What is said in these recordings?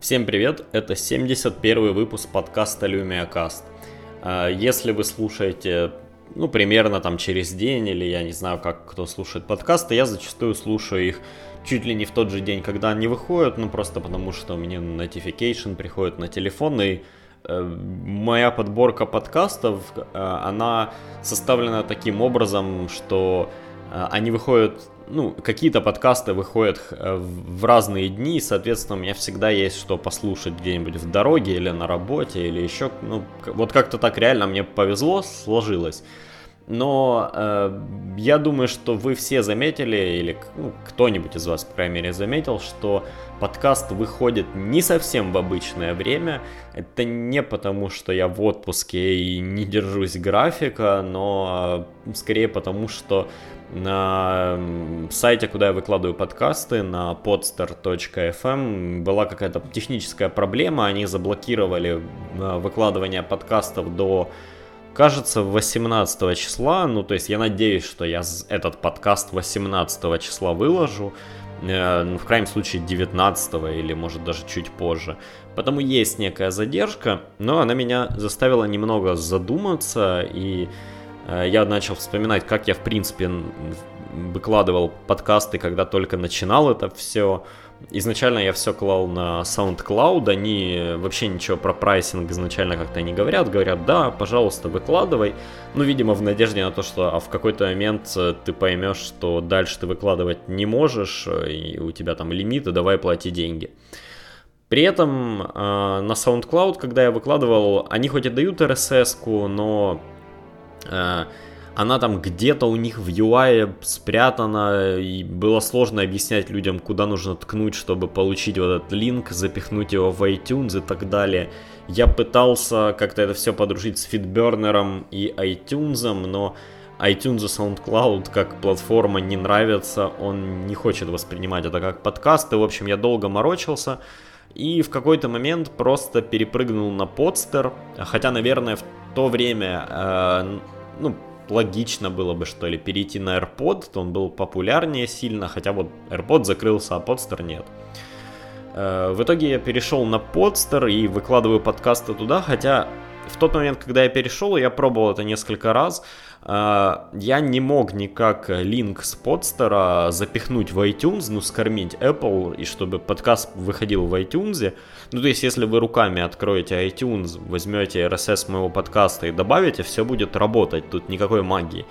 Всем привет, это 71 выпуск подкаста LumiaCast. А, если вы слушаете, ну, примерно там через день, или я не знаю, как кто слушает подкасты, я зачастую слушаю их чуть ли не в тот же день, когда они выходят, ну, просто потому что меня notification приходит на телефон, и э, моя подборка подкастов, э, она составлена таким образом, что э, они выходят ну, какие-то подкасты выходят э, в разные дни, соответственно, у меня всегда есть что послушать где-нибудь в дороге или на работе, или еще, ну, вот как-то так реально мне повезло, сложилось. Но э, я думаю, что вы все заметили, или ну, кто-нибудь из вас, по крайней мере, заметил, что подкаст выходит не совсем в обычное время. Это не потому, что я в отпуске и не держусь графика, но э, скорее потому, что на сайте, куда я выкладываю подкасты, на podster.fm, была какая-то техническая проблема, они заблокировали э, выкладывание подкастов до, кажется, 18 числа, ну, то есть я надеюсь, что я этот подкаст 18 числа выложу, э, ну, в крайнем случае 19 или может даже чуть позже. Потому есть некая задержка, но она меня заставила немного задуматься и я начал вспоминать, как я, в принципе, выкладывал подкасты, когда только начинал это все. Изначально я все клал на SoundCloud, они вообще ничего про прайсинг изначально как-то не говорят, говорят, да, пожалуйста, выкладывай. Ну, видимо, в надежде на то, что а в какой-то момент э, ты поймешь, что дальше ты выкладывать не можешь, э, и у тебя там лимиты, давай плати деньги. При этом э, на SoundCloud, когда я выкладывал, они хоть и дают RSS, но Э, она там где-то у них в UI спрятана, и было сложно объяснять людям, куда нужно ткнуть, чтобы получить вот этот линк, запихнуть его в iTunes и так далее. Я пытался как-то это все подружить с Fitburner и iTunes, но iTunes и SoundCloud как платформа не нравится, он не хочет воспринимать это как подкаст, и в общем я долго морочился, и в какой-то момент просто перепрыгнул на подстер, хотя, наверное, в то время, э, ну, логично было бы, что ли, перейти на AirPod, то он был популярнее сильно, хотя вот AirPod закрылся, а Podster нет. Э, в итоге я перешел на Podster и выкладываю подкасты туда, хотя в тот момент, когда я перешел, я пробовал это несколько раз, а, я не мог никак линк с подстера запихнуть в iTunes, ну, скормить Apple, и чтобы подкаст выходил в iTunes. Ну, то есть, если вы руками откроете iTunes, возьмете RSS моего подкаста и добавите, все будет работать, тут никакой магии.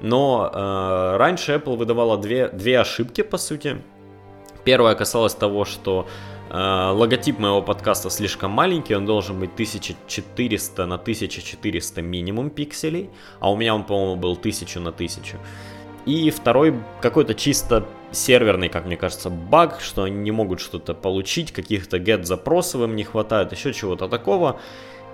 Но э, раньше Apple выдавала две, две ошибки, по сути. Первая касалась того, что Э, логотип моего подкаста слишком маленький, он должен быть 1400 на 1400 минимум пикселей, а у меня он, по-моему, был 1000 на 1000. И второй какой-то чисто серверный, как мне кажется, баг, что они не могут что-то получить, каких-то get-запросов им не хватает, еще чего-то такого.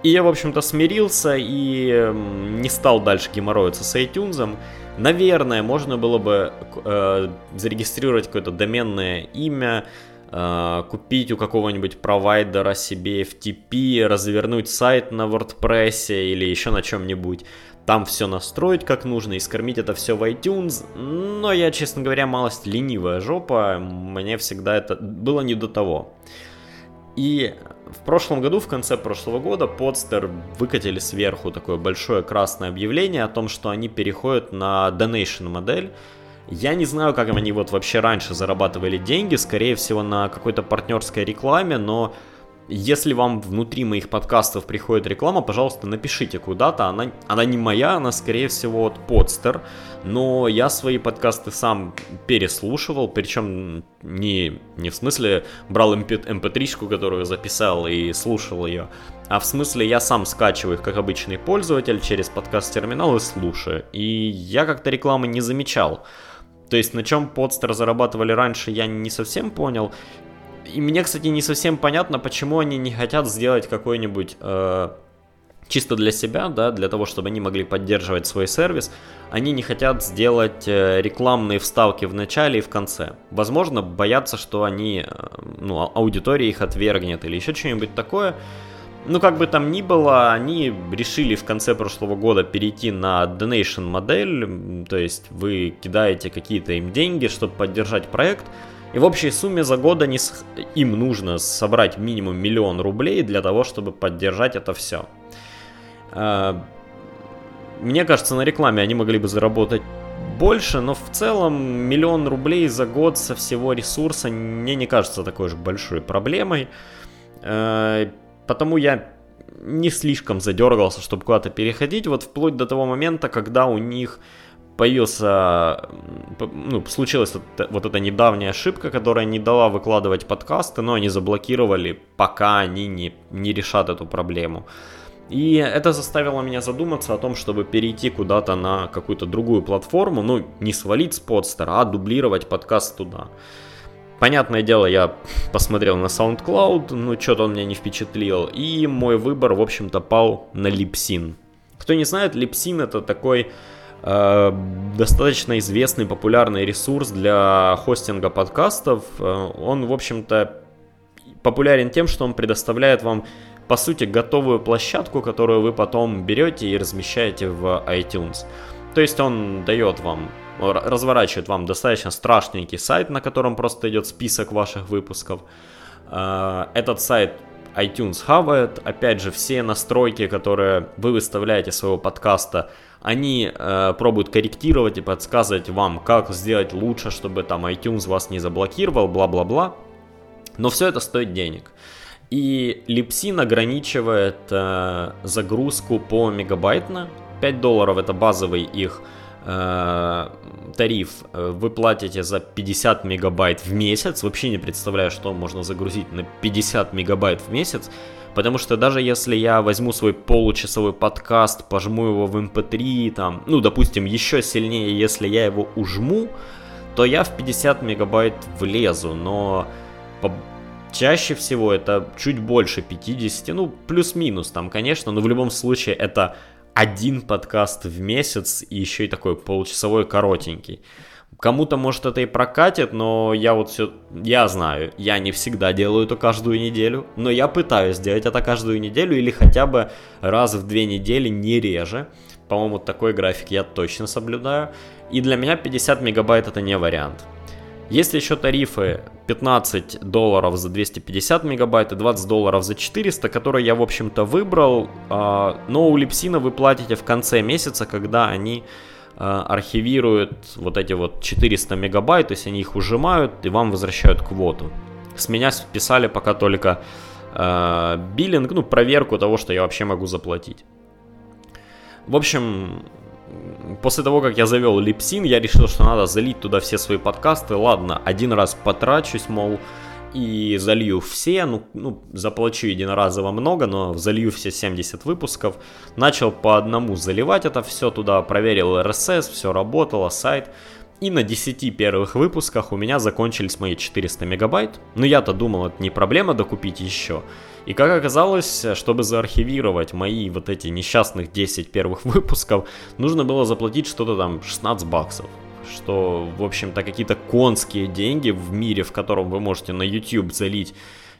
И я, в общем-то, смирился и не стал дальше геморроиться с iTunes. Наверное, можно было бы э, зарегистрировать какое-то доменное имя, Э, купить у какого-нибудь провайдера себе FTP, развернуть сайт на WordPress или еще на чем-нибудь, там все настроить как нужно и скормить это все в iTunes. Но я, честно говоря, малость ленивая жопа, мне всегда это было не до того. И в прошлом году, в конце прошлого года, Podster выкатили сверху такое большое красное объявление о том, что они переходят на donation модель, я не знаю, как они вот вообще раньше зарабатывали деньги, скорее всего на какой-то партнерской рекламе, но если вам внутри моих подкастов приходит реклама, пожалуйста, напишите куда-то. Она, она не моя, она, скорее всего, от Podster. Но я свои подкасты сам переслушивал, причем не, не в смысле брал mp3, которую записал и слушал ее, а в смысле я сам скачиваю их как обычный пользователь через подкаст-терминал и слушаю. И я как-то рекламы не замечал. То есть на чем подстер зарабатывали раньше, я не совсем понял. И мне, кстати, не совсем понятно, почему они не хотят сделать какой-нибудь э, чисто для себя, да, для того, чтобы они могли поддерживать свой сервис, они не хотят сделать э, рекламные вставки в начале и в конце. Возможно, боятся, что они, э, ну, а, аудитория их отвергнет или еще что-нибудь такое. Ну, как бы там ни было, они решили в конце прошлого года перейти на donation модель, то есть вы кидаете какие-то им деньги, чтобы поддержать проект, И в общей сумме за год они, им нужно собрать минимум миллион рублей для того, чтобы поддержать это все. Э, мне кажется, на рекламе они могли бы заработать больше, но в целом миллион рублей за год со всего ресурса мне не кажется такой уж большой проблемой. Потому я не слишком задергался, чтобы куда-то переходить, вот вплоть до того момента, когда у них появился, ну, случилась вот, вот эта недавняя ошибка, которая не дала выкладывать подкасты, но они заблокировали, пока они не, не решат эту проблему. И это заставило меня задуматься о том, чтобы перейти куда-то на какую-то другую платформу, ну, не свалить с подстера, а дублировать подкаст туда. Понятное дело, я посмотрел на SoundCloud, но что-то он меня не впечатлил, и мой выбор, в общем-то, пал на Lipsin. Кто не знает, Lipsin это такой э, достаточно известный, популярный ресурс для хостинга подкастов. Э, он, в общем-то, популярен тем, что он предоставляет вам по сути, готовую площадку, которую вы потом берете и размещаете в iTunes. То есть он дает вам, разворачивает вам достаточно страшненький сайт, на котором просто идет список ваших выпусков. А, этот сайт iTunes хавает. Опять же, все настройки, которые вы выставляете своего подкаста, они э, пробуют корректировать и подсказывать вам, как сделать лучше, чтобы там iTunes вас не заблокировал, бла-бла-бла. Но все это стоит денег. И Lipsin ограничивает э, загрузку по мегабайтно. 5 долларов это базовый их э, тариф. Вы платите за 50 мегабайт в месяц. Вообще не представляю, что можно загрузить на 50 мегабайт в месяц. Потому что даже если я возьму свой получасовой подкаст, пожму его в MP3, эм там, ну, допустим, еще сильнее, если я его ужму, то я в 50 мегабайт влезу, но по, Чаще всего это чуть больше 50, ну, плюс-минус там, конечно, но в любом случае это один подкаст в месяц и еще и такой получасовой коротенький. Кому-то, может, это и прокатит, но я вот все, я знаю, я не всегда делаю это каждую неделю, но я пытаюсь делать это каждую неделю или хотя бы раз в две недели, не реже. По-моему, такой график я точно соблюдаю. И для меня 50 мегабайт это не вариант. Есть еще тарифы 15 долларов за 250 мегабайт и 20 долларов за 400, которые я, в общем-то, выбрал. А, но у Липсина вы платите в конце месяца, когда они а, архивируют вот эти вот 400 мегабайт, то есть они их ужимают и вам возвращают квоту. С меня списали пока только э, биллинг, ну, проверку того, что я вообще могу заплатить. В общем, после того, как я завел Липсин, я решил, что надо залить туда все свои подкасты. Ладно, один раз потрачусь, мол, и залью все, ну, ну, заплачу единоразово много, но залью все 70 выпусков. Начал по одному заливать это все туда, проверил RSS, все работало, сайт. И на 10 первых выпусках у меня закончились мои 400 мегабайт. Но я-то думал, это не проблема докупить еще. И как оказалось, чтобы заархивировать мои вот эти несчастных 10 первых выпусков, нужно было заплатить что-то там 16 баксов. Что, в общем-то, какие-то конские деньги в мире, в котором вы можете на YouTube залить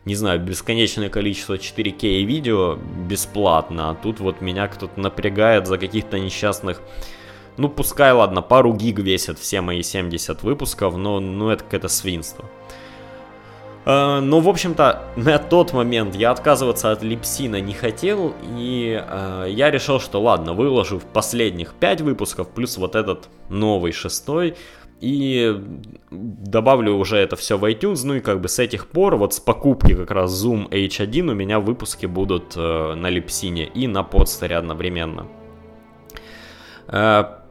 не знаю, бесконечное количество 4К видео бесплатно, а тут вот меня кто-то напрягает за каких-то несчастных ну, пускай, ладно, пару гиг весят все мои 70 выпусков, но ну, это какое-то свинство. Uh, ну, в общем-то, на тот момент я отказываться от липсина не хотел, и uh, я решил, что ладно, выложу в последних 5 выпусков, плюс вот этот новый шестой, и добавлю уже это все в iTunes, ну и как бы с этих пор, вот с покупки как раз Zoom H1 у меня выпуски будут uh, на липсине и на подстере одновременно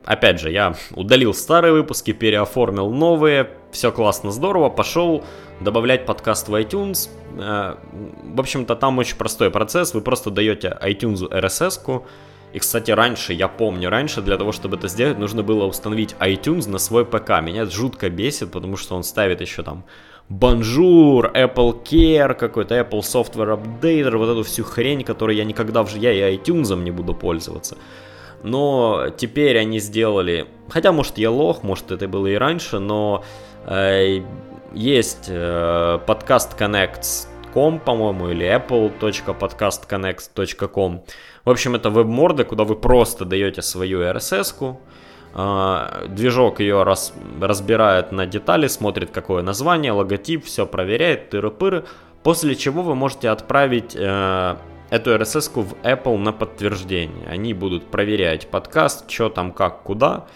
опять же, я удалил старые выпуски, переоформил новые, все классно, здорово, пошел добавлять подкаст в iTunes. Э, в общем-то, там очень простой процесс, вы просто даете iTunes RSS-ку, и, кстати, раньше, я помню, раньше для того, чтобы это сделать, нужно было установить iTunes на свой ПК. Меня это жутко бесит, потому что он ставит еще там Bonjour, Apple Care, какой-то Apple Software Updater, вот эту всю хрень, которую я никогда в я и iTunes не буду пользоваться. Но теперь они сделали, хотя может я лох, может это было и раньше, но э, есть э, подкаст Connects.com, по-моему, или apple.podcastconnect.com. В общем, это веб-морды, куда вы просто даете свою RSS-ку, Э, движок ее раз, разбирает на детали, смотрит какое название, логотип, все проверяет, тыры-пыры. После чего вы можете отправить э, эту RSS в Apple на подтверждение. Они будут проверять подкаст, что там, как, куда.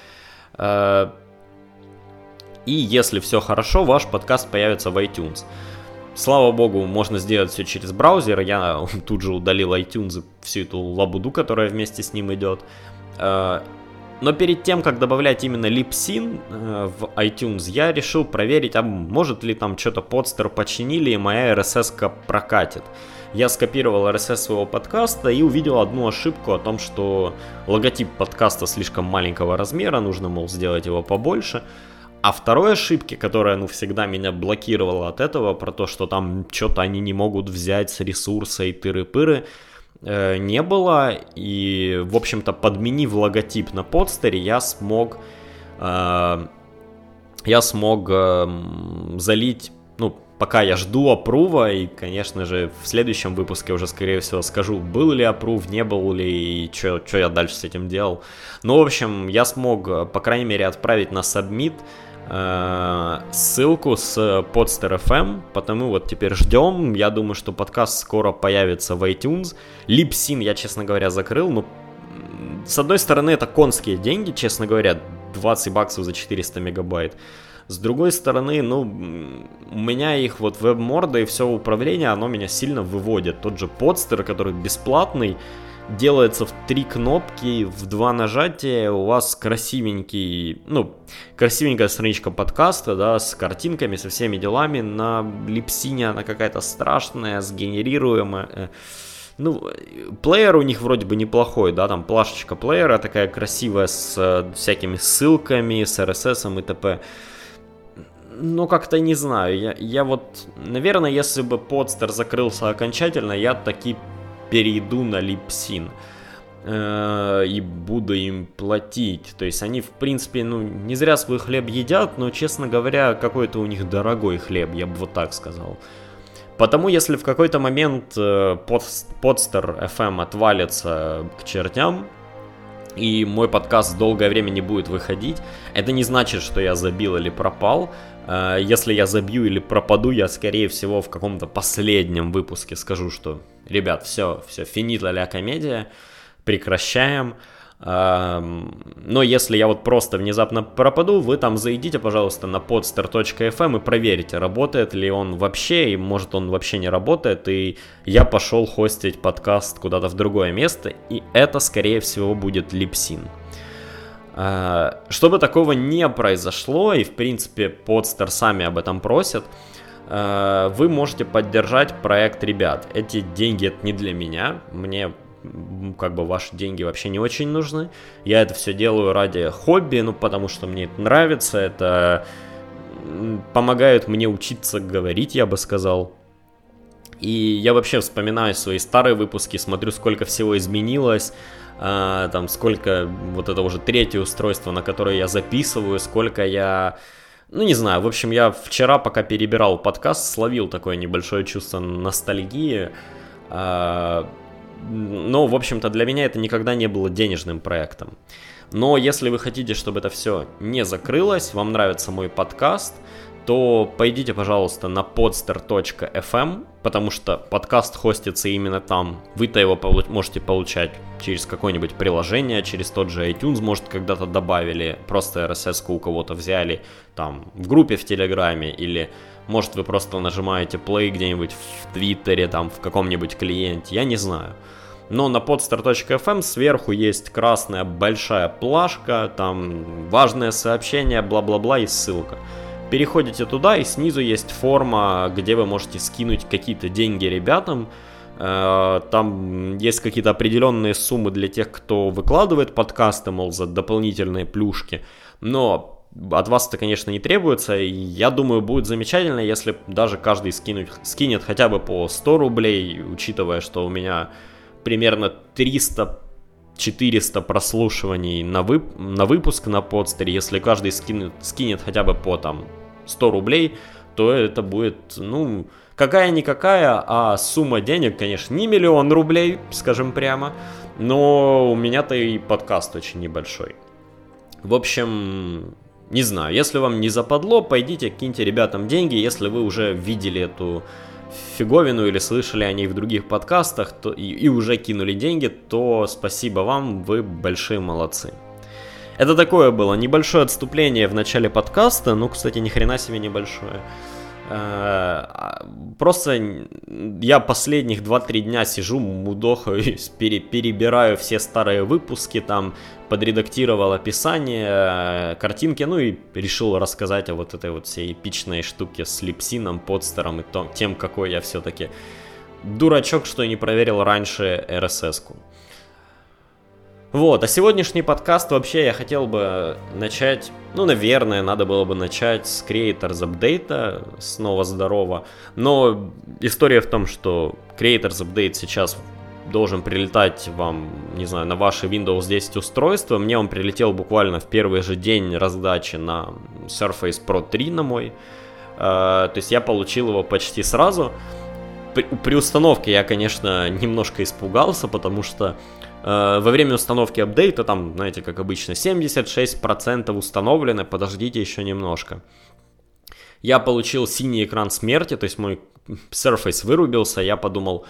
Э, и если все хорошо, ваш подкаст появится в iTunes. Слава богу, можно сделать все через браузер. Я тут же удалил iTunes всю эту лабуду, которая вместе с ним идет. Но перед тем, как добавлять именно липсин э, в iTunes, я решил проверить, а может ли там что-то подстер починили и моя RSS прокатит. Я скопировал RSS своего подкаста и увидел одну ошибку о том, что логотип подкаста слишком маленького размера, нужно, мол, сделать его побольше. А второй ошибки, которая, ну, всегда меня блокировала от этого, про то, что там что-то они не могут взять с ресурса и тыры-пыры, э, не было. И, в общем-то, подменив логотип на подстере, я смог... Э, я смог э, залить, ну, пока я жду опрува, и, конечно же, в следующем выпуске уже, скорее всего, скажу, был ли опрув, не был ли, и что я дальше с этим делал. Ну, в общем, я смог, по крайней мере, отправить на submit Э, ссылку с Podster FM, потому вот теперь ждем. Я думаю, что подкаст скоро появится в iTunes. Липсин я, честно говоря, закрыл, но с одной стороны это конские деньги, честно говоря, 20 баксов за 400 мегабайт. С другой стороны, ну, у меня их вот веб-морда и все управление, оно меня сильно выводит. Тот же подстер, который бесплатный, делается в три кнопки, в два нажатия, у вас красивенький, ну, красивенькая страничка подкаста, да, с картинками, со всеми делами, на липсине она какая-то страшная, сгенерируемая, э, ну, плеер у них вроде бы неплохой, да, там плашечка плеера такая красивая с э, всякими ссылками, с RSS и т.п. Ну, как-то не знаю, я, я вот, наверное, если бы подстер закрылся окончательно, я таки перейду на липсин э, и буду им платить. То есть они, в принципе, ну, не зря свой хлеб едят, но, честно говоря, какой-то у них дорогой хлеб, я бы вот так сказал. Потому если в какой-то момент э, подстер FM отвалится к чертям, и мой подкаст долгое время не будет выходить, это не значит, что я забил или пропал. Э, если я забью или пропаду, я, скорее всего, в каком-то последнем выпуске скажу, что ребят, все, все, финита ля комедия, прекращаем. Но если я вот просто внезапно пропаду, вы там зайдите, пожалуйста, на podster.fm и проверьте, работает ли он вообще, и может он вообще не работает, и я пошел хостить подкаст куда-то в другое место, и это, скорее всего, будет липсин. А, чтобы такого не произошло, и в принципе подстер сами об этом просят, Э, вы можете поддержать проект ребят. Эти деньги это не для меня, мне как бы ваши деньги вообще не очень нужны. Я это все делаю ради хобби, ну потому что мне это нравится, это помогает мне учиться говорить, я бы сказал. И я вообще вспоминаю свои старые выпуски, смотрю, сколько всего изменилось, а, там сколько, вот это уже третье устройство, на которое я записываю, сколько я ну, не знаю, в общем, я вчера, пока перебирал подкаст, словил такое небольшое чувство ностальгии. А, но, в общем-то, для меня это никогда не было денежным проектом. Но если вы хотите, чтобы это все не закрылось, вам нравится мой подкаст, то пойдите, пожалуйста, на podster.fm, потому что подкаст хостится именно там. Вы-то его получ- можете получать через какое-нибудь приложение, через тот же iTunes, может, когда-то добавили, просто RSS у кого-то взяли, там, в группе в Телеграме, или, может, вы просто нажимаете play где-нибудь в Твиттере, там, в каком-нибудь клиенте, я не знаю. Но на podstar.fm сверху есть красная большая плашка, там важное сообщение, бла-бла-бла и ссылка. Переходите туда, и снизу есть форма, где вы можете скинуть какие-то деньги ребятам. Э, там есть какие-то определенные суммы для тех, кто выкладывает подкасты, мол, за дополнительные плюшки. Но от вас это, конечно, не требуется. И я думаю, будет замечательно, если даже каждый скинуть, скинет хотя бы по 100 рублей, учитывая, что у меня примерно 300 400 прослушиваний на, вып на выпуск на подстере, если каждый скинет, скинет хотя бы по там 100 рублей, то это будет, ну, какая-никакая, а сумма денег, конечно, не миллион рублей, скажем прямо, но у меня-то и подкаст очень небольшой. В общем, не знаю, если вам не западло, пойдите, киньте ребятам деньги, если вы уже видели эту фиговину или слышали о ней в других подкастах то, и, и уже кинули деньги, то спасибо вам, вы большие молодцы. Это такое было небольшое отступление в начале подкаста, ну, кстати, ни хрена себе небольшое. Э, просто я последних 2-3 дня сижу, мудохаюсь, пере, перебираю все старые выпуски, там подредактировал описание, э, картинки, ну и решил рассказать о вот этой вот всей эпичной штуке с липсином, подстером и том, тем, какой я все-таки дурачок, что не проверил раньше RSS-ку. Вот, а сегодняшний подкаст вообще я хотел бы начать, ну, наверное, надо было бы начать с Creators Update, снова здорово, но история в том, что Creators Update сейчас должен прилетать вам, не знаю, на ваши Windows 10 устройства. Мне он прилетел буквально в первый же день раздачи на Surface Pro 3 на мой. Uh, то есть я получил его почти сразу. При, при установке я, конечно, немножко испугался, потому что Э, во время установки апдейта, там, знаете, как обычно, 76% установлено, подождите еще немножко. Я получил синий экран смерти, то есть мой Surface вырубился, я подумал,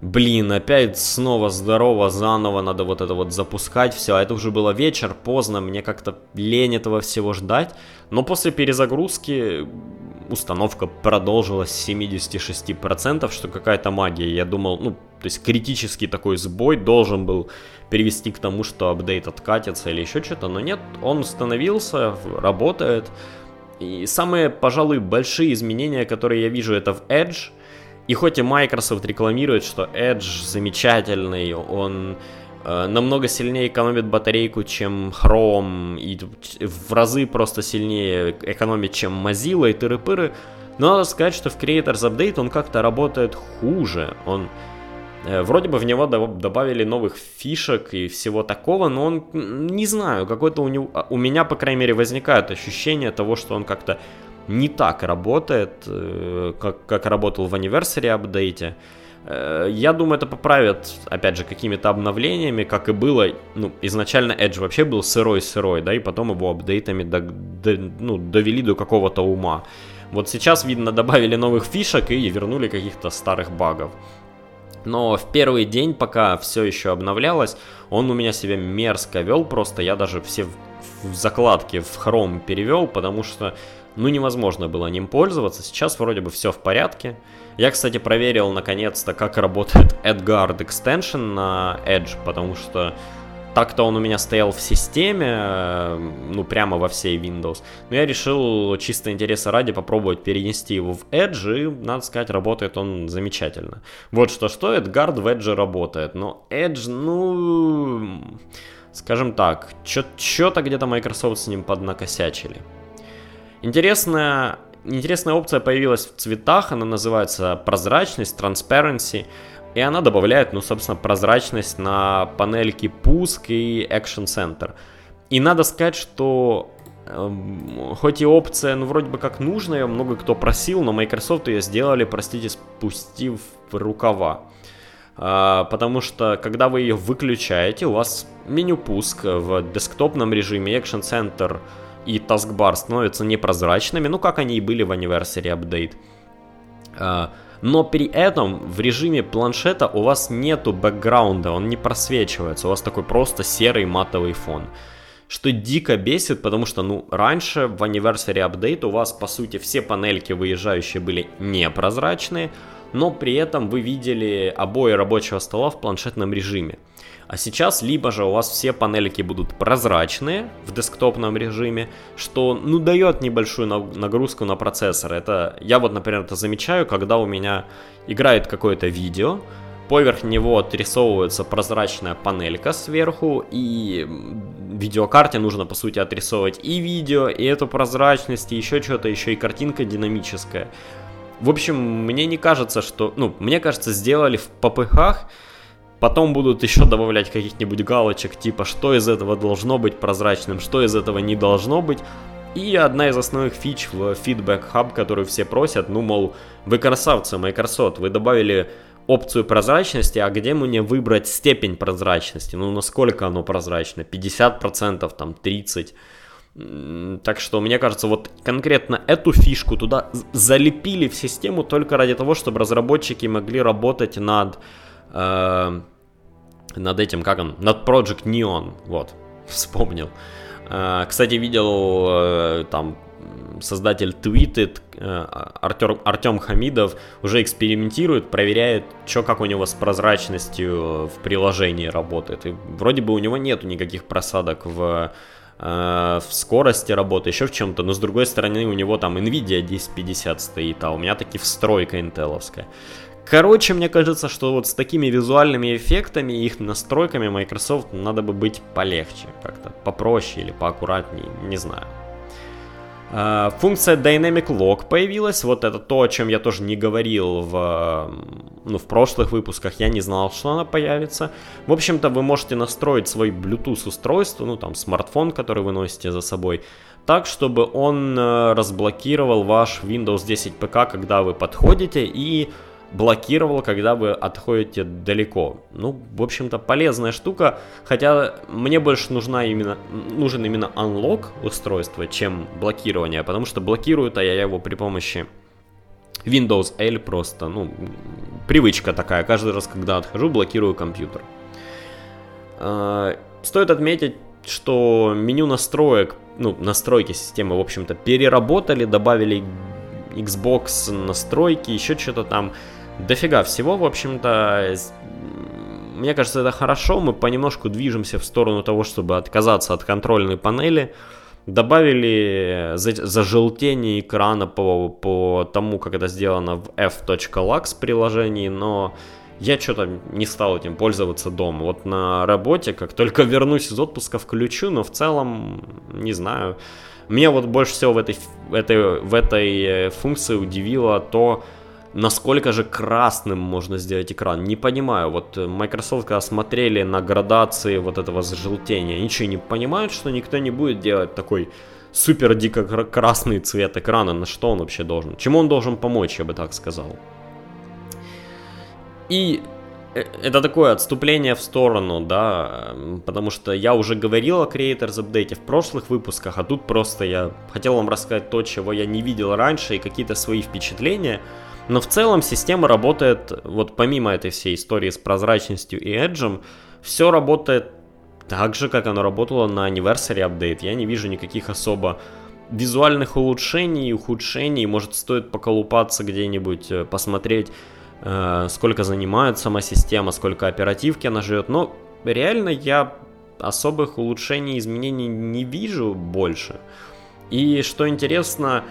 блин, опять снова здорово, заново надо вот это вот запускать, все, а это уже было вечер, поздно, мне как-то лень этого всего ждать, но после перезагрузки установка продолжилась с 76%, что какая-то магия, я думал, ну, то есть критический такой сбой должен был привести к тому, что апдейт откатится или еще что-то, но нет, он установился, работает, и самые, пожалуй, большие изменения, которые я вижу, это в Edge, и хоть и Microsoft рекламирует, что Edge замечательный, он э, намного сильнее экономит батарейку, чем Chrome, и в разы просто сильнее экономит, чем Mozilla и тыры-пыры, но надо сказать, что в Creators Update он как-то работает хуже. Он Вроде бы в него добавили новых фишек и всего такого, но он, не знаю, какой-то у него, у меня, по крайней мере, возникает ощущение того, что он как-то не так работает, э, как, как работал в Anniversary апдейте. Э, я думаю, это поправят, опять же, какими-то обновлениями, как и было, ну, изначально Edge вообще был сырой-сырой, да, и потом его апдейтами до, до, ну, довели до какого-то ума. Вот сейчас, видно, добавили новых фишек и вернули каких-то старых багов. Но в первый день, пока все еще обновлялось, он у меня себя мерзко вел, просто я даже все в, закладки в Chrome перевел, потому что ну невозможно было ним пользоваться. Сейчас вроде бы все в порядке. Я, кстати, проверил наконец-то, как работает AdGuard Extension на Edge, потому что так-то он у меня стоял в системе, э, ну прямо во всей Windows. Но я решил чисто интереса ради попробовать перенести его в Edge, и, надо сказать, работает он замечательно. Вот что что, AdGuard в Edge работает, но Edge, ну, скажем так, что-то где-то Microsoft с ним поднакосячили. Интересная, интересная опция появилась в цветах, она называется прозрачность, transparency, и она добавляет, ну, собственно, прозрачность на панельки пуск и Action Center. И надо сказать, что э, хоть и опция, ну, вроде бы как нужная, много кто просил, но Microsoft ее сделали, простите, спустив рукава. Uh, потому что когда вы ее выключаете, у вас меню пуск в десктопном режиме Action Center и таскбар становятся непрозрачными, ну как они и были в Anniversary Update. Но при этом в режиме планшета у вас нету бэкграунда, он не просвечивается, у вас такой просто серый матовый фон. Что дико бесит, потому что, ну, раньше в Anniversary Update у вас, по сути, все панельки выезжающие были непрозрачные, но при этом вы видели обои рабочего стола в планшетном режиме. А сейчас либо же у вас все панельки будут прозрачные в десктопном режиме, что ну дает небольшую нагрузку на процессор. Это я вот, например, это замечаю, когда у меня играет какое-то видео, поверх него отрисовывается прозрачная панелька сверху, и видеокарте нужно, по сути, отрисовывать и видео, и эту прозрачность, и еще что-то, еще и картинка динамическая. В общем, мне не кажется, что... Ну, мне кажется, сделали в попыхах, Потом будут еще добавлять каких-нибудь галочек, типа, что из этого должно быть прозрачным, что из этого не должно быть. И одна из основных фич в Feedback Hub, которую все просят, ну, мол, вы красавцы, Microsoft, вы добавили опцию прозрачности, а где мне выбрать степень прозрачности, ну, насколько оно прозрачно, 50%, там, 30%. Так что, мне кажется, вот конкретно эту фишку туда залепили в систему только ради того, чтобы разработчики могли работать над, э, над этим, как он, над Project Neon, вот, вспомнил. Э, кстати, видел э, там создатель Tweeted, э, Артем, Артем Хамидов, уже экспериментирует, проверяет, что как у него с прозрачностью в приложении работает. И вроде бы у него нету никаких просадок в Э, в скорости работы, еще в чем-то, но с другой стороны у него там Nvidia 1050 стоит, а у меня таки встройка интеловская. Короче, мне кажется, что вот с такими визуальными эффектами и их настройками Microsoft надо бы быть полегче, как-то попроще или поаккуратнее, не знаю. А, функция Dynamic Lock появилась, вот это то, о чем я тоже не говорил в, ну, в прошлых выпусках, я не знал, что она появится. В общем-то, вы можете настроить свой Bluetooth устройство, ну там смартфон, который вы носите за собой, так, чтобы он э, разблокировал ваш Windows 10 ПК, когда вы подходите и блокировал, когда вы отходите далеко. Ну, в общем-то, полезная штука, хотя мне больше нужна именно, нужен именно unlock устройства, чем блокирование, потому что блокирует а я его при помощи Windows L просто, ну, привычка такая, каждый раз, когда отхожу, блокирую компьютер. А, стоит отметить, что меню настроек, ну, настройки системы, в общем-то, переработали, добавили Xbox настройки, еще что-то там дофига всего, в общем-то, мне кажется, это хорошо, мы понемножку движемся в сторону того, чтобы отказаться от контрольной панели, добавили зажелтение экрана по, по тому, как это сделано в f.lux приложении, но я что-то не стал этим пользоваться дома. Вот на работе, как только вернусь из отпуска, включу, но в целом, не знаю. Меня вот больше всего в этой, в этой, в этой э, функции удивило то, насколько же красным можно сделать экран. Не понимаю, вот э, Microsoft, когда смотрели на градации вот этого зажелтения, ничего не понимают, что никто не будет делать такой супер дико красный цвет экрана, на что он вообще должен? Чему он должен помочь, я бы так сказал. И э, это такое отступление в сторону, да, потому что я уже говорил о Creators Update в прошлых выпусках, а тут просто я хотел вам рассказать то, чего я не видел раньше, и какие-то свои впечатления – но в целом система работает, вот помимо этой всей истории с прозрачностью и эджем, все работает так же, как оно работало на Anniversary Update. Я не вижу никаких особо визуальных улучшений, ухудшений. Может, стоит поколупаться где-нибудь, э, посмотреть, э, сколько занимает сама система, сколько оперативки она живет. Но реально я особых улучшений, изменений не вижу больше. И что интересно,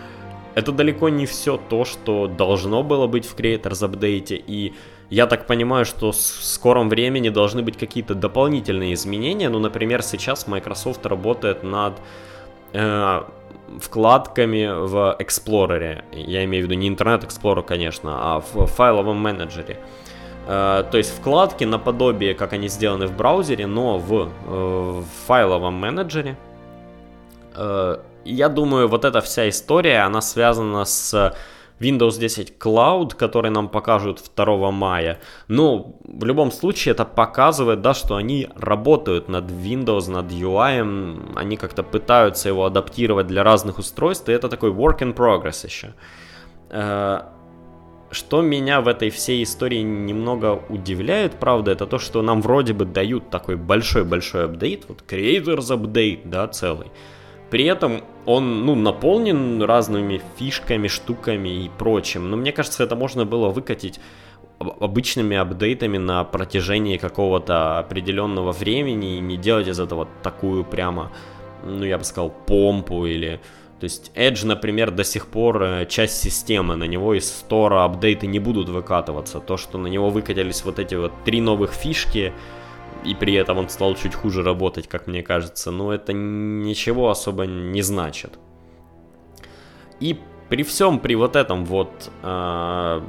это далеко не все то, что должно было быть в Creators Update, и я так понимаю, что в скором времени должны быть какие-то дополнительные изменения. Ну, например, сейчас Microsoft работает над э, вкладками в Explorer. Я имею в виду не Internet Explorer, конечно, а в файловом менеджере. Э, то есть вкладки наподобие, как они сделаны в браузере, но в, э, в файловом менеджере. Э, я думаю, вот эта вся история, она связана с Windows 10 Cloud, который нам покажут 2 мая. Ну, в любом случае, это показывает, да, что они работают над Windows, над UI, они как-то пытаются его адаптировать для разных устройств, и это такой work in progress еще. Э, что меня в этой всей истории немного удивляет, правда, это то, что нам вроде бы дают такой большой-большой апдейт, вот Creators Update, да, целый. При этом он, ну, наполнен разными фишками, штуками и прочим. Но мне кажется, это можно было выкатить обычными апдейтами на протяжении какого-то определенного времени и не делать из этого такую прямо, ну, я бы сказал, помпу или... То есть Edge, например, до сих пор э, часть системы, на него из стора апдейты не будут выкатываться. То, что на него выкатились вот эти вот три новых фишки, и при этом он стал чуть хуже работать, как мне кажется, но это ничего особо не значит. И при всем, при вот этом вот, э,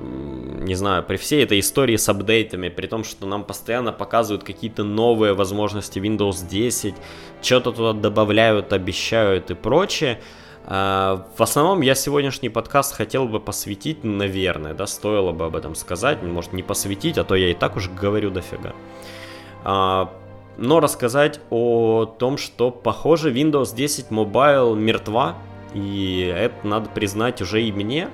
не знаю, при всей этой истории с апдейтами, при том, что нам постоянно показывают какие-то новые возможности Windows 10, что-то туда добавляют, обещают и прочее, В основном я сегодняшний подкаст хотел бы посвятить, наверное, да, стоило бы об этом сказать, может не посвятить, а то я и так уж говорю дофига. Но рассказать о том, что, похоже, Windows 10 Mobile мертва, и это надо признать уже и мне,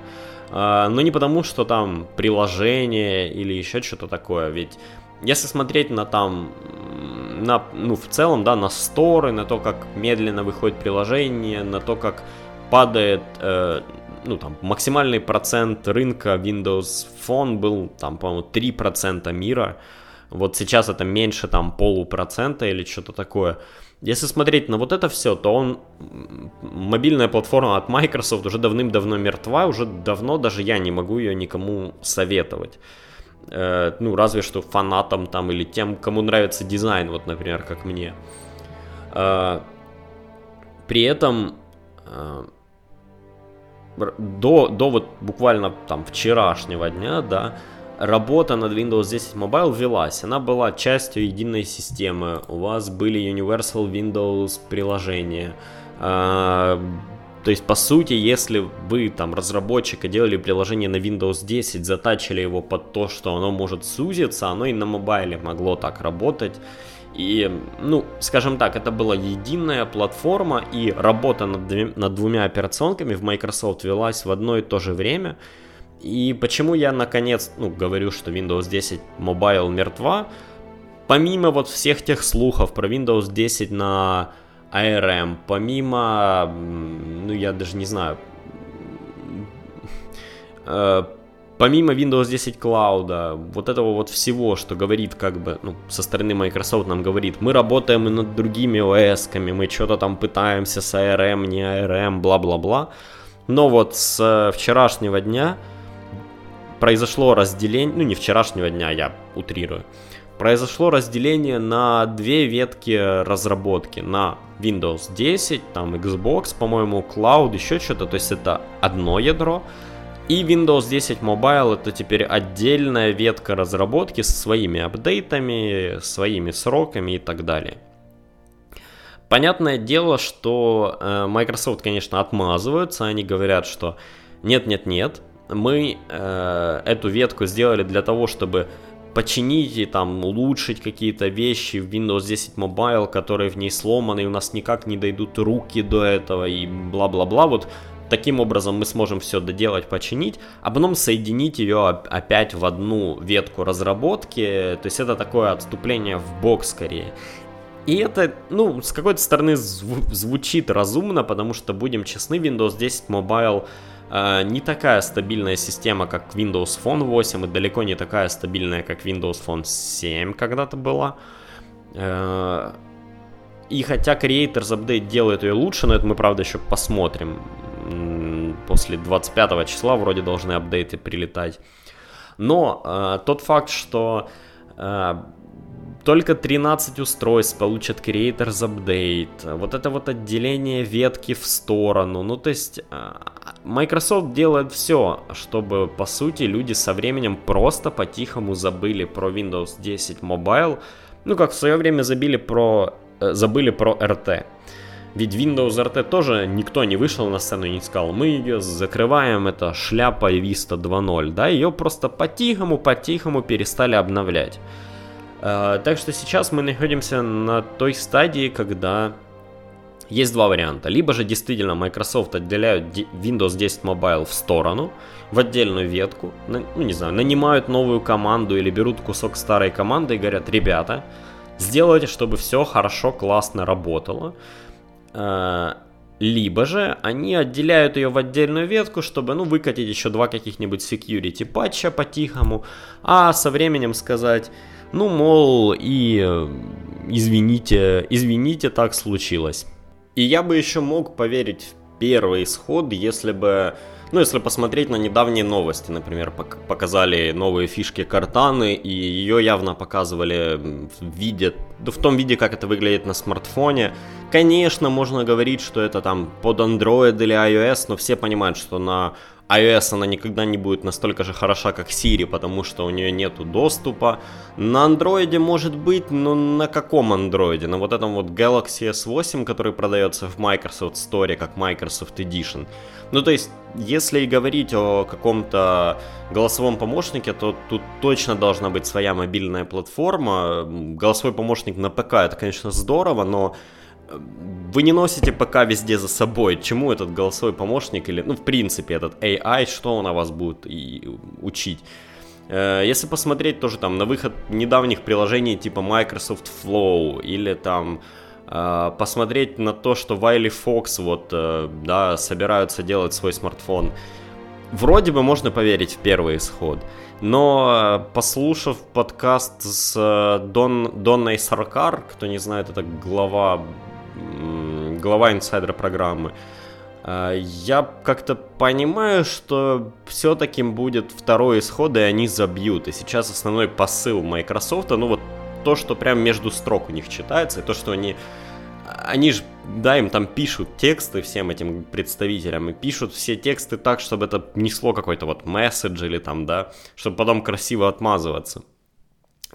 но не потому, что там приложение или еще что-то такое, ведь если смотреть на там, на, ну, в целом, да, на сторы, на то, как медленно выходит приложение, на то, как падает, э, ну, там, максимальный процент рынка Windows Phone был, там, по-моему, 3% мира, вот сейчас это меньше, там, полупроцента или что-то такое. Если смотреть на вот это все, то он, мобильная платформа от Microsoft уже давным-давно мертва, уже давно даже я не могу ее никому советовать. Э, ну, разве что фанатам там или тем, кому нравится дизайн, вот, например, как мне. Э, при этом э, до, до вот буквально там вчерашнего дня, да, работа над Windows 10 Mobile велась. Она была частью единой системы. У вас были Universal Windows приложения. То есть, по сути, если вы там разработчик и делали приложение на Windows 10, затачили его под то, что оно может сузиться, оно и на мобайле могло так работать. И, ну, скажем так, это была единая платформа, и работа над, над двумя операционками в Microsoft велась в одно и то же время. И почему я, наконец, ну, говорю, что Windows 10 Mobile мертва, помимо вот всех тех слухов про Windows 10 на ARM, помимо, ну я даже не знаю, э, помимо Windows 10 Cloud, вот этого вот всего, что говорит как бы, ну, со стороны Microsoft нам говорит, мы работаем и над другими OS-ками, мы что-то там пытаемся с ARM, не ARM, бла-бла-бла. Но вот с вчерашнего дня произошло разделение, ну не вчерашнего дня, я утрирую, произошло разделение на две ветки разработки, на Windows 10, там Xbox, по-моему, Cloud, еще что-то, то есть это одно ядро, и Windows 10 Mobile это теперь отдельная ветка разработки со своими апдейтами, своими сроками и так далее. Понятное дело, что э, Microsoft, конечно, отмазываются, они говорят, что нет-нет-нет, мы э, эту ветку сделали для того, чтобы починить и там улучшить какие-то вещи в Windows 10 Mobile, которые в ней сломаны, и у нас никак не дойдут руки до этого и бла-бла-бла. Вот таким образом мы сможем все доделать, починить, а потом соединить ее опять в одну ветку разработки. То есть это такое отступление в бок скорее. И это, ну, с какой-то стороны зв- звучит разумно, потому что, будем честны, Windows 10 Mobile не такая стабильная система, как Windows Phone 8, и далеко не такая стабильная, как Windows Phone 7 когда-то была. Э, и хотя Creators Update делает ее лучше, но это мы, правда, еще посмотрим. После 25 числа вроде должны апдейты прилетать. Но э, тот факт, что э, только 13 устройств получат Creators Update. Вот это вот отделение ветки в сторону. Ну, то есть а, Microsoft делает все, чтобы, по сути, люди со временем просто по-тихому забыли про Windows 10 Mobile. Ну, как в свое время забили про, э, забыли про RT. Ведь Windows RT тоже никто не вышел на сцену и не сказал, мы ее закрываем, это шляпа Vista 2.0, да, ее просто по-тихому, по-тихому перестали обновлять. Э, так что сейчас мы находимся на той стадии, когда есть два варианта. Либо же действительно Microsoft отделяют Windows 10 Mobile в сторону, в отдельную ветку, ну не знаю, нанимают новую команду или берут кусок старой команды и говорят, ребята, сделайте, чтобы все хорошо, классно работало. Э, либо же они отделяют ее в отдельную ветку, чтобы ну, выкатить еще два каких-нибудь security патча по-тихому, а со временем сказать, ну, мол, и извините, извините, так случилось. И я бы еще мог поверить в первый исход, если бы, ну, если посмотреть на недавние новости, например, показали новые фишки Картаны, и ее явно показывали в виде, в том виде, как это выглядит на смартфоне. Конечно, можно говорить, что это там под Android или iOS, но все понимают, что на iOS она никогда не будет настолько же хороша, как Siri, потому что у нее нету доступа. На андроиде может быть, но на каком андроиде? На вот этом вот Galaxy S8, который продается в Microsoft Store как Microsoft Edition. Ну, то есть, если и говорить о каком-то голосовом помощнике, то тут точно должна быть своя мобильная платформа. Голосовой помощник на ПК это, конечно, здорово, но вы не носите ПК везде за собой. Чему этот голосовой помощник или, ну, в принципе, этот AI, что он о вас будет и учить? Э, если посмотреть тоже там на выход недавних приложений типа Microsoft Flow или там а, посмотреть на то, что Вайли Фокс вот, э, да, собираются делать свой смартфон. Вроде бы можно поверить в первый исход, но э, послушав подкаст с э, Дон, Донной Саркар, кто не знает, это глава, глава инсайдера программы, я как-то понимаю, что все-таки будет второй исход, и они забьют. И сейчас основной посыл Microsoft, ну вот то, что прям между строк у них читается, и то, что они они же, да, им там пишут тексты всем этим представителям, и пишут все тексты так, чтобы это несло какой-то вот месседж или там, да, чтобы потом красиво отмазываться.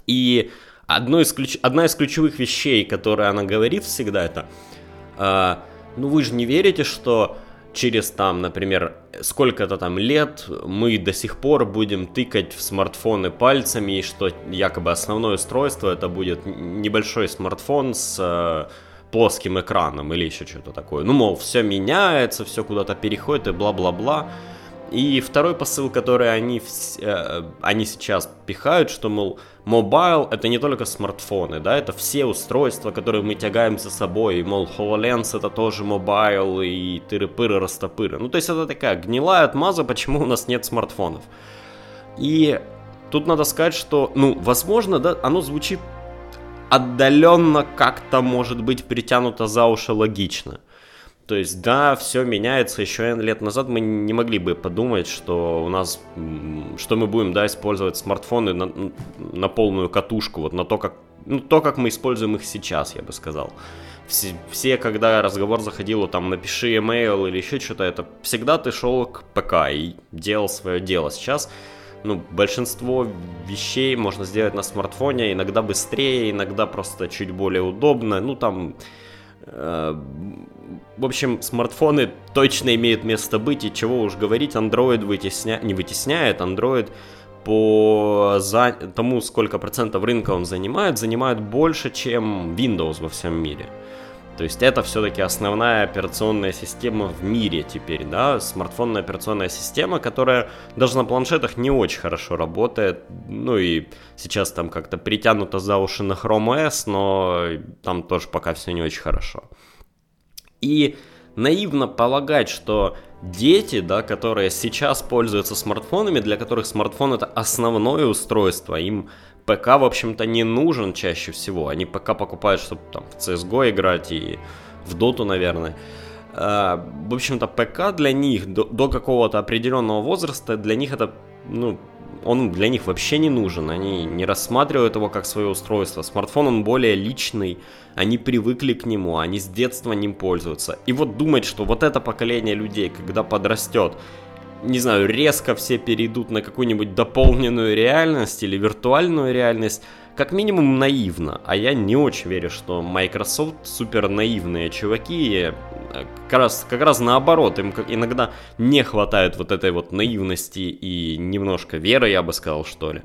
И одно из ключ... одна из ключевых вещей, которые она говорит всегда, это, ну вы же не верите, что через там, например, сколько-то там лет мы до сих пор будем тыкать в смартфоны пальцами, и что якобы основное устройство это будет небольшой смартфон с э, плоским экраном или еще что-то такое. Ну, мол, все меняется, все куда-то переходит и бла-бла-бла. И второй посыл, который они, э, они сейчас пихают, что, мол, mobile это не только смартфоны, да, это все устройства, которые мы тягаем за собой, и, мол, HoloLens это тоже mobile, и тыры-пыры, растопыры. Ну, то есть это такая гнилая отмаза, почему у нас нет смартфонов. И тут надо сказать, что, ну, возможно, да, оно звучит отдаленно как-то может быть притянуто за уши логично. То есть, да, все меняется. Еще лет назад мы не могли бы подумать, что у нас, что мы будем, да, использовать смартфоны на, на полную катушку, вот на то, как, ну, то, как мы используем их сейчас, я бы сказал. Все, все, когда разговор заходил, там, напиши email или еще что-то, это всегда ты шел к ПК и делал свое дело. Сейчас ну, большинство вещей можно сделать на смартфоне, иногда быстрее, иногда просто чуть более удобно. Ну, там, э, в общем, смартфоны точно имеют место быть, и чего уж говорить, Android вытесня... не вытесняет, Android по за... тому, сколько процентов рынка он занимает, занимает больше, чем Windows во всем мире. То есть это все-таки основная операционная система в мире теперь, да, смартфонная операционная система, которая даже на планшетах не очень хорошо работает, ну и сейчас там как-то притянуто за уши на Chrome OS, но там тоже пока все не очень хорошо. И наивно полагать, что дети, да, которые сейчас пользуются смартфонами, для которых смартфон это основное устройство, им ПК, в общем-то, не нужен чаще всего. Они ПК покупают, чтобы там в CSGO играть и в Доту, наверное. А, в общем-то, ПК для них до, до какого-то определенного возраста, для них это, ну, он для них вообще не нужен. Они не рассматривают его как свое устройство. Смартфон, он более личный, они привыкли к нему, они с детства ним пользуются. И вот думать, что вот это поколение людей, когда подрастет, не знаю, резко все перейдут на какую-нибудь дополненную реальность или виртуальную реальность, как минимум наивно. А я не очень верю, что Microsoft супер наивные чуваки. Как раз, как раз наоборот, им иногда не хватает вот этой вот наивности и немножко веры, я бы сказал, что ли.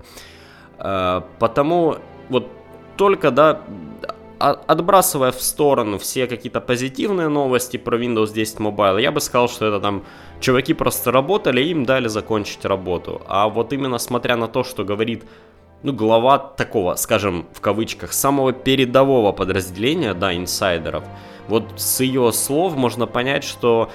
А, потому вот только, да, отбрасывая в сторону все какие-то позитивные новости про Windows 10 Mobile, я бы сказал, что это там чуваки просто работали, им дали закончить работу. А вот именно смотря на то, что говорит ну, глава такого, скажем, в кавычках, самого передового подразделения, да, инсайдеров, вот с ее слов можно понять, что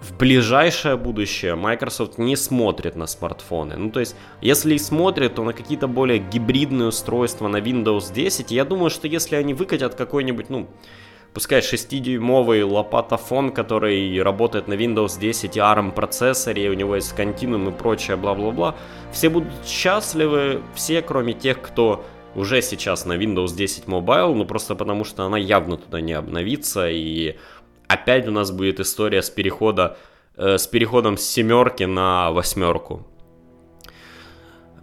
в ближайшее будущее Microsoft не смотрит на смартфоны. Ну, то есть, если и смотрит, то на какие-то более гибридные устройства на Windows 10. Я думаю, что если они выкатят какой-нибудь, ну, пускай 6-дюймовый лопатофон, который работает на Windows 10 и ARM процессоре, у него есть Continuum и прочее, бла-бла-бла, все будут счастливы, все, кроме тех, кто уже сейчас на Windows 10 Mobile, ну просто потому что она явно туда не обновится, и опять у нас будет история с перехода э, с переходом с семерки на восьмерку.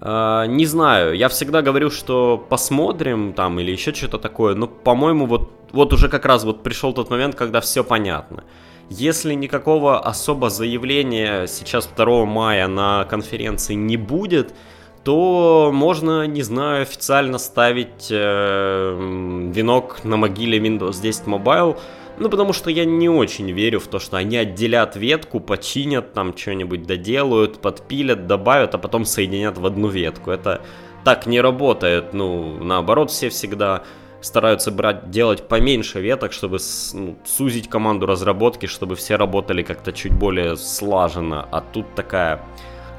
Э, не знаю, я всегда говорю, что посмотрим там или еще что-то такое, но, по-моему, вот, вот уже как раз вот пришел тот момент, когда все понятно. Если никакого особо заявления сейчас 2 мая на конференции не будет, то можно, не знаю, официально ставить э, венок на могиле Windows 10 Mobile, ну, потому что я не очень верю в то, что они отделят ветку, починят там что-нибудь, доделают, подпилят, добавят, а потом соединят в одну ветку. Это так не работает. Ну, наоборот, все всегда стараются брать, делать поменьше веток, чтобы ну, сузить команду разработки, чтобы все работали как-то чуть более слаженно. А тут такая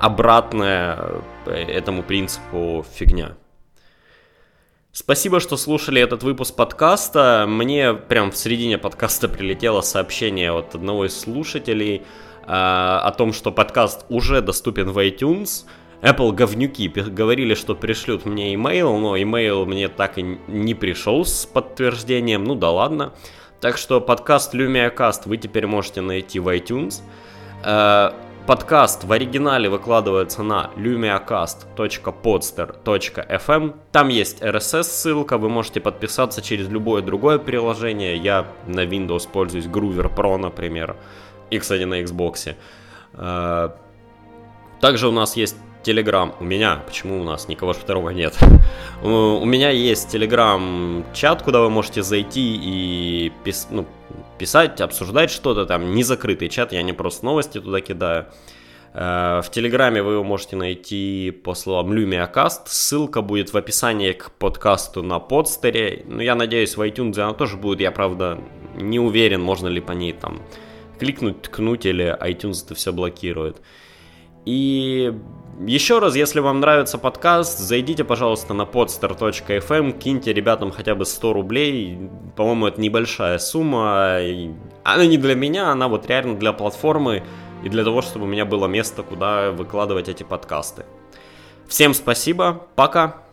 обратная э, этому принципу фигня. Спасибо, что слушали этот выпуск подкаста. Мне прям в середине подкаста прилетело сообщение от одного из слушателей э, о том, что подкаст уже доступен в iTunes. Apple говнюки говорили, что пришлют мне имейл, но имейл мне так и не пришел с подтверждением. Ну да ладно. Так что подкаст LumiaCast вы теперь можете найти в iTunes. Э, Подкаст в оригинале выкладывается на lumiacast.podster.fm. Там есть RSS ссылка, вы можете подписаться через любое другое приложение. Я на Windows пользуюсь Groover Pro, например. И, кстати, на Xbox. Э, также у нас есть Telegram. У меня, почему у нас никого второго нет? У меня есть Telegram чат, куда вы можете зайти и пис, ну, писать, обсуждать что-то там. Не закрытый чат, я не просто новости туда кидаю. Э, в Телеграме вы его можете найти по словам LumiaCast. Ссылка будет в описании к подкасту на подстере. Ну, я надеюсь, в iTunes она тоже будет. Я, правда, не уверен, можно ли по ней там кликнуть, ткнуть, или iTunes это все блокирует. И еще раз, если вам нравится подкаст, зайдите, пожалуйста, на podstar.fm, киньте ребятам хотя бы 100 рублей. По-моему, это небольшая сумма. Она не для меня, она вот реально для платформы и для того, чтобы у меня было место, куда выкладывать эти подкасты. Всем спасибо, пока!